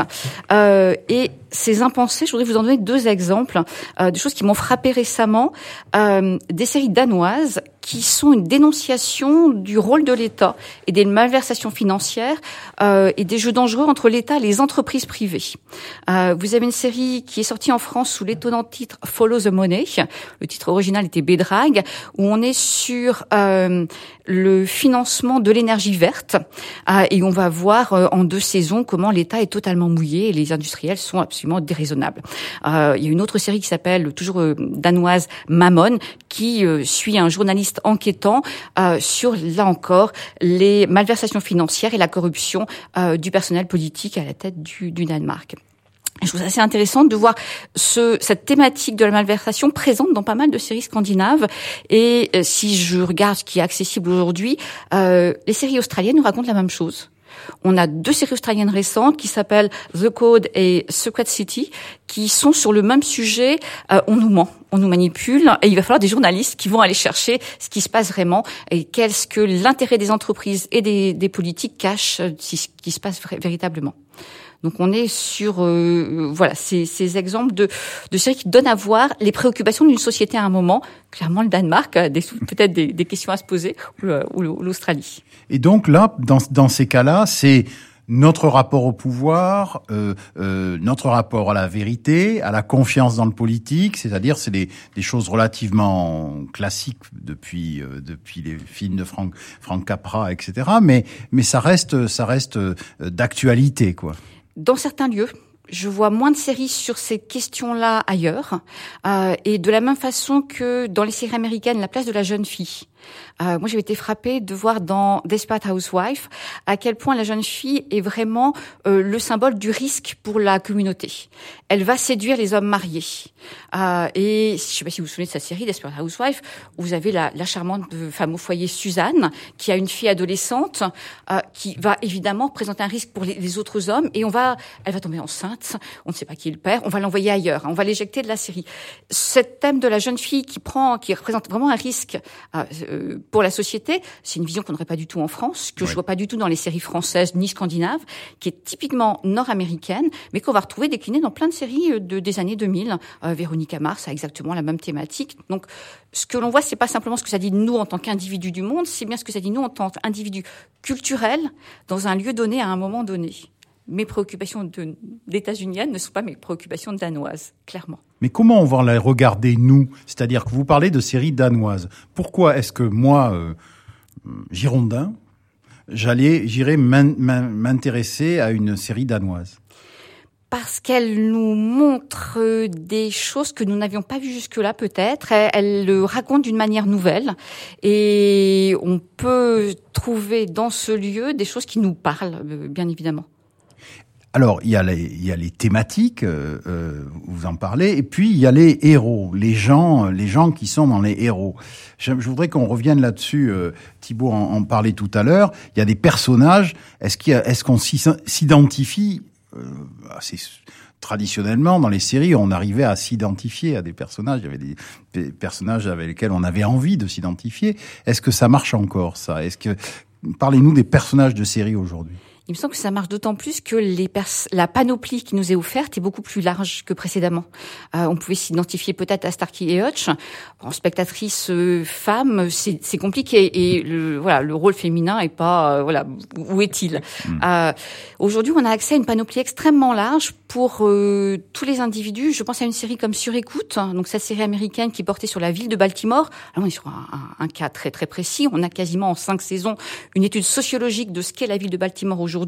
et ces impensés, je voudrais vous en donner deux exemples euh, des choses qui m'ont frappé récemment, euh, des séries danoises qui sont une dénonciation du rôle de l'État et des malversations financières euh, et des jeux dangereux entre l'État et les entreprises privées. Euh, vous avez une série qui est sortie en France sous l'étonnant titre Follow the Money. Le titre original était Bédrague, où on est sur euh, le financement de l'énergie verte euh, et on va voir euh, en deux saisons comment l'État est totalement mouillé et les industriels sont absolument déraisonnables. Euh, il y a une autre série qui s'appelle toujours danoise Mammon qui suit un journaliste enquêtant euh, sur, là encore, les malversations financières et la corruption euh, du personnel politique à la tête du, Danemark. Je trouve ça assez intéressant de voir ce, cette thématique de la malversation présente dans pas mal de séries scandinaves. Et euh, si je regarde ce qui est accessible aujourd'hui, les séries australiennes nous racontent la même chose. On a deux séries australiennes récentes qui s'appellent The Code et Secret City, qui sont sur le même sujet. Euh, on nous ment, on nous manipule, et il va falloir des journalistes qui vont aller chercher ce qui se passe vraiment et qu'est-ce que l'intérêt des entreprises et des, des politiques cache euh, ce qui se passe véritablement. Donc on est sur euh, voilà ces, ces, exemples de, de séries qui donnent à voir les préoccupations d'une société à un moment. Clairement, le Danemark a peut-être des, des, questions à se poser ou l'Australie. Et donc là, dans, dans ces cas-là, c'est notre rapport au pouvoir, euh, euh, notre rapport à la vérité, à la confiance dans le politique, c'est-à-dire c'est des, des, choses relativement classiques depuis euh, depuis les films de Frank Frank Capra, etc. Mais mais ça reste ça reste euh, d'actualité quoi. Dans certains lieux, je vois moins de séries sur ces questions-là ailleurs. Euh, et de la même façon que dans les séries américaines, la place de la jeune fille euh, moi, j'ai été frappée de voir dans Desperate Housewife à quel point la jeune fille est vraiment euh, le symbole du risque pour la communauté. Elle va séduire les hommes mariés. Euh, et je ne sais pas si vous vous souvenez de cette série Desperate Housewife, où vous avez la, la charmante femme au foyer Suzanne, qui a une fille adolescente, euh, qui va évidemment présenter un risque pour les, autres hommes, et on va, elle va tomber enceinte. On ne sait pas qui est le père. On va l'envoyer ailleurs. Hein, on va l'éjecter de la série. Ce thème de la jeune fille qui prend, qui représente vraiment un risque euh, pour la société, c'est une vision qu'on n'aurait pas du tout en France, que je vois pas du tout dans les séries françaises ni scandinaves, qui est typiquement nord-américaine, mais qu'on va retrouver déclinée dans plein de séries euh, de, des années 2000. Euh, Véronica Mars a exactement la même thématique. Donc, ce que l'on voit, c'est pas simplement ce que ça dit de nous en tant qu'individus du monde, c'est bien ce que ça dit de nous en tant qu'individus culturels dans un lieu donné à un moment donné mes préoccupations d'états-uniennes ne sont pas mes préoccupations danoises, clairement. Mais comment on va les regarder, nous? C'est-à-dire que vous parlez de séries danoises. Pourquoi est-ce que moi, euh, Girondin, j'allais, j'irais m'intéresser à une série danoise? Parce qu'elle nous montre des choses que nous n'avions pas vues jusque-là peut-être. Elle, elle, le raconte d'une manière nouvelle et on peut trouver dans ce lieu des choses qui nous parlent, euh, bien évidemment. Alors, il y a les, il y a les thématiques, euh, euh, vous en parlez, et puis il y a les héros, les gens, les gens qui sont dans les héros. Je, je voudrais qu'on revienne là-dessus. Euh, Thibault en, en, parlait tout à l'heure. Il y a des personnages. Est-ce qu'il est-ce qu'on s'identifie euh, assez traditionnellement dans les séries, on arrivait à s'identifier à des personnages. Il y avait des, personnages avec lesquels on avait envie de s'identifier. Est-ce que ça marche encore ça? Est-ce que parlez-nous des personnages de séries aujourd'hui il me semble que ça marche d'autant plus que les la panoplie qui nous est offerte est beaucoup plus large que précédemment. Euh, on pouvait s'identifier peut-être à Starkey et Hutch. En spectatrice euh, femme, c'est compliqué et le, voilà, le rôle féminin est pas euh, voilà où est-il hmm. Euh, Aujourd'hui, on a accès à une panoplie extrêmement large pour euh, tous les individus. Je pense à une série comme Sur écoute, hein, donc cette série américaine qui portait sur la ville de Baltimore. Alors on est sur un, un, un cas très très précis. On a quasiment en cinq saisons une étude sociologique de ce qu'est la ville de Baltimore aujourd'hui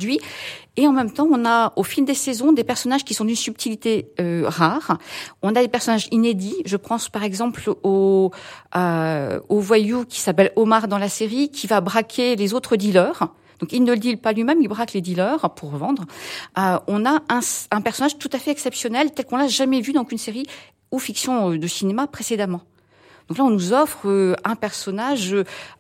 Et en même temps, on a au fil des saisons des personnages qui sont d'une subtilité euh, rare. On a des personnages inédits. Je pense par exemple au, euh, au voyou qui s'appelle Omar dans la série, qui va braquer les autres dealers. Donc il ne le deal pas lui-même, il braque les dealers pour revendre. Euh, on a un, un, personnage tout à fait exceptionnel, tel qu'on l'a jamais vu dans une série ou fiction de cinéma précédemment. Donc là, on nous offre euh, un personnage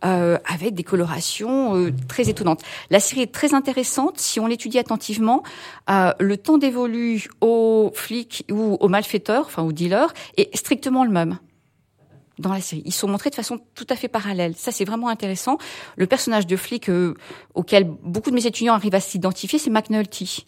euh, avec des colorations euh, très étonnantes. La série est très intéressante si on l'étudie attentivement. le temps dévolu aux flics ou aux malfaiteurs, enfin aux dealers, est strictement le même dans la série. Ils sont montrés de façon tout à fait parallèle. Ça, c'est vraiment intéressant. Le personnage de flic auquel beaucoup de mes étudiants arrivent à s'identifier, c'est McNulty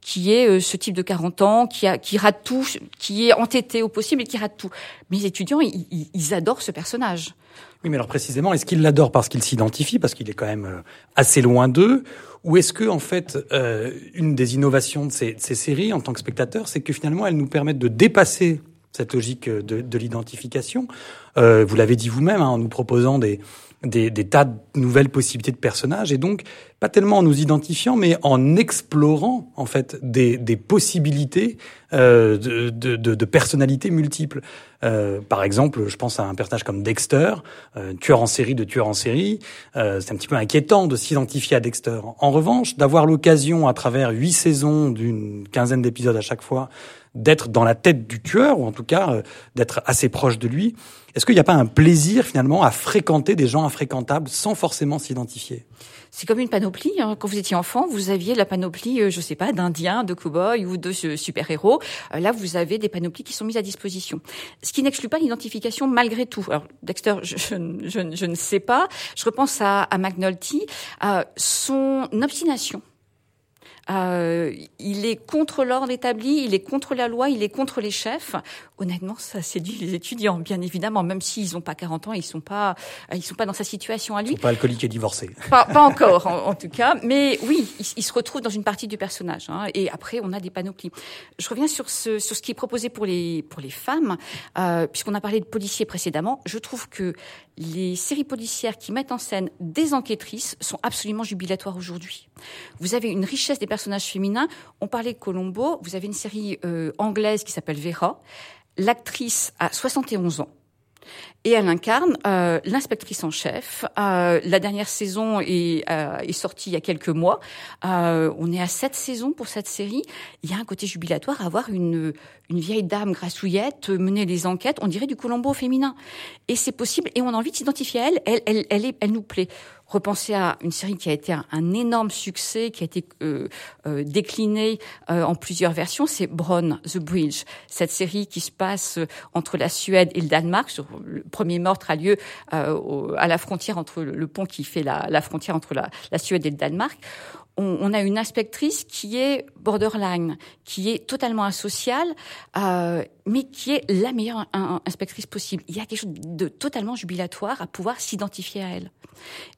qui est euh, ce type de 40 ans, qui, a, qui rate tout, qui est entêté au possible et qui rate tout. Mes étudiants, ils, ils adorent ce personnage. Oui, mais alors précisément, est-ce qu'ils l'adorent parce qu'ils s'identifient, parce qu'il est quand même euh, assez loin d'eux, ou est-ce que en fait, euh, une des innovations de ces, de ces séries en tant que spectateur, c'est que finalement, elles nous permettent de dépasser cette logique de, de l'identification. Euh, vous l'avez dit vous-même hein, en nous proposant des, des, des, tas de nouvelles possibilités de personnages et donc pas tellement en nous identifiant mais en explorant en fait des, des possibilités euh, de, de, de, personnalités multiples. Euh, par exemple, je pense à un personnage comme Dexter, euh, tueur en série de tueur en série. Euh, c'est un petit peu inquiétant de s'identifier à Dexter. En revanche, d'avoir l'occasion à travers huit saisons d'une quinzaine d'épisodes à chaque fois d'être dans la tête du tueur, ou en tout cas euh, d'être assez proche de lui. Est-ce qu'il n'y a pas un plaisir finalement à fréquenter des gens infréquentables sans forcément s'identifier? C'est comme une panoplie. Hein. Quand vous étiez enfant, vous aviez la panoplie, euh, je sais pas, d'Indiens, de cow-boys ou de super-héros. Euh, là, vous avez des panoplies qui sont mises à disposition. Ce qui n'exclut pas l'identification malgré tout. Alors, Dexter, je, ne sais pas. Je repense à, à McNulty. son obstination euh, il est contre l'ordre établi, il est contre la loi, il est contre les chefs. Honnêtement, ça séduit les étudiants, bien évidemment, même s'ils n'ont pas 40 ans, ils sont pas, ils sont pas dans sa situation à lui. Ils sont pas alcooliques et divorcés. Pas, pas encore, en, tout cas. Mais oui, il, se retrouve dans une partie du personnage. Hein, et après, on a des panoplies. Je reviens sur ce, sur ce qui est proposé pour les, pour les femmes, euh, puisqu'on a parlé de policiers précédemment. Je trouve que les séries policières qui mettent en scène des enquêtrices sont absolument jubilatoires aujourd'hui. Vous avez une richesse des personnages On parlait de Colombo. Vous avez une série euh, anglaise qui s'appelle Vera. L'actrice a 71 ans. Et elle incarne euh, l'inspectrice en chef. Euh, la dernière saison est, sortie il y a quelques mois. On est à sept saisons pour cette série. Il y a un côté jubilatoire à avoir une, vieille dame grassouillette mener des enquêtes. On dirait du Colombo féminin. Et c'est possible. Et on a envie de s'identifier à elle. Elle, elle, elle nous plaît repenser à une série qui a été un, énorme succès, qui a été euh, euh, déclinée euh, en plusieurs versions, c'est Bron, The Bridge. Cette série qui se passe entre la Suède et le Danemark. Le premier meurtre a lieu à la frontière entre le, pont qui fait la, la frontière entre la, la Suède et le Danemark on, a une inspectrice qui est borderline, qui est totalement asociale, euh, mais qui est la meilleure inspectrice possible. Il y a quelque chose de totalement jubilatoire à pouvoir s'identifier à elle.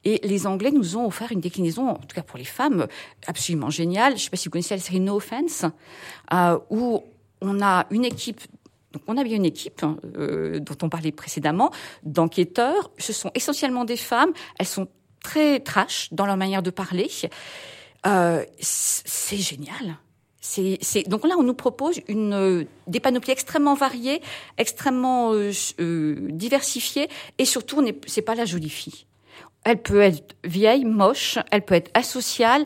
Et les Anglais nous ont offert une déclinaison, en tout cas pour les femmes, absolument géniale. Je ne sais pas si vous connaissez la série No Offense, euh, où on a une équipe donc on a bien une équipe euh, dont on parlait précédemment d'enquêteurs. Ce sont essentiellement des femmes. Elles sont très trash dans leur manière de parler. Euh, c'est génial. C'est, donc là, on nous propose une, euh, des panoplies extrêmement variées, extrêmement euh, euh diversifiées, et surtout, c'est pas la jolie fille. Elle peut être vieille, moche, elle peut être asociale,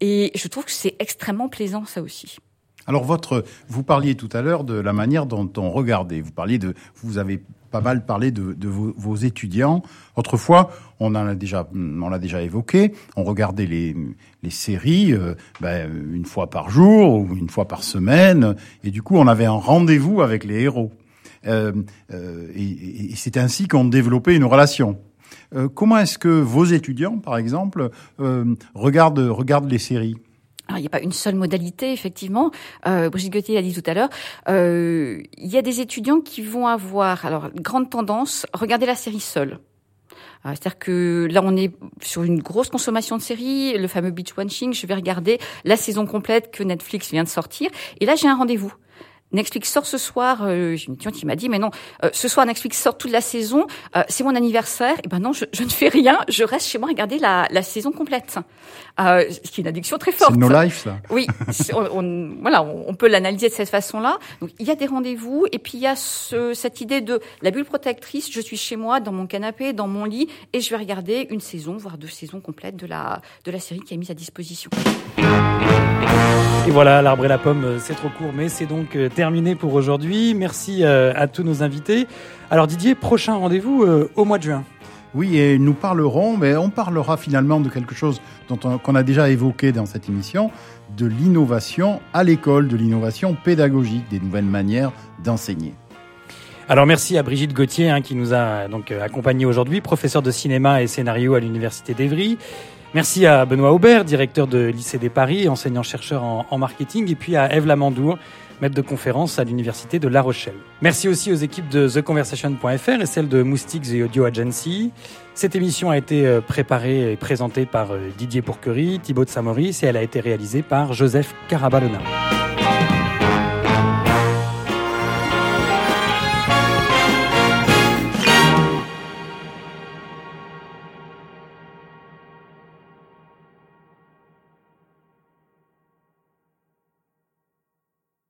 et je trouve que c'est extrêmement plaisant, ça aussi. Alors votre, vous parliez tout à l'heure de la manière dont on regardait. Vous parliez de, vous avez pas mal parlé de, vos, étudiants. Autrefois, on en a déjà, on l'a déjà évoqué. On regardait les, les séries euh, ben, une fois par jour ou une fois par semaine, et du coup, on avait un rendez-vous avec les héros. Euh, euh, et, et c'est ainsi qu'on développait une relation. Euh, comment est-ce que vos étudiants, par exemple, euh, regardent, regardent les séries? Alors, il n'y a pas une seule modalité, effectivement. Euh, Brigitte Gauthier l'a dit tout à l'heure. Euh, il y a des étudiants qui vont avoir, alors, grande tendance, regarder la série seule. Euh, c'est-à-dire que là, on est sur une grosse consommation de séries, le fameux beach watching. Je vais regarder la saison complète que Netflix vient de sortir. Et là, j'ai un rendez-vous. Netflix sort ce soir. Euh, j'ai une qui m'a dit, mais non, euh, ce soir Netflix sort toute la saison. Euh, c'est mon anniversaire. Et eh ben non, je, je, ne fais rien. Je reste chez moi à regarder la, la saison complète. Euh, ce qui est une addiction très forte. C'est no life, ça. Oui, on, on, voilà, on, peut l'analyser de cette façon-là. Donc il y a des rendez-vous et puis il y a ce, cette idée de la bulle protectrice. Je suis chez moi, dans mon canapé, dans mon lit, et je vais regarder une saison, voire deux saisons complètes de la de la série qui est mise à disposition. Et voilà, l'arbre et la pomme, c'est trop court, mais c'est donc terminé terminé pour aujourd'hui. Merci à tous nos invités. Alors Didier, prochain rendez-vous au mois de juin. Oui, et nous parlerons, mais on parlera finalement de quelque chose dont qu'on a déjà évoqué dans cette émission, de l'innovation à l'école, de l'innovation pédagogique, des nouvelles manières d'enseigner. Alors merci à Brigitte Gauthier hein, qui nous a donc euh, accompagnés aujourd'hui, professeur de cinéma et scénario à l'université d'Evry. Merci à Benoît Aubert, directeur de lycée des Paris, enseignant-chercheur en, marketing, et puis à Eve Lamandour, maître de conférence à l'université de La Rochelle. Merci aussi aux équipes de TheConversation.fr et celles de Moustiques et Audio Agency. Cette émission a été euh, préparée et présentée par euh, Didier Pourquerie, Thibaut de Samoris et elle a été réalisée par Joseph Carabalona.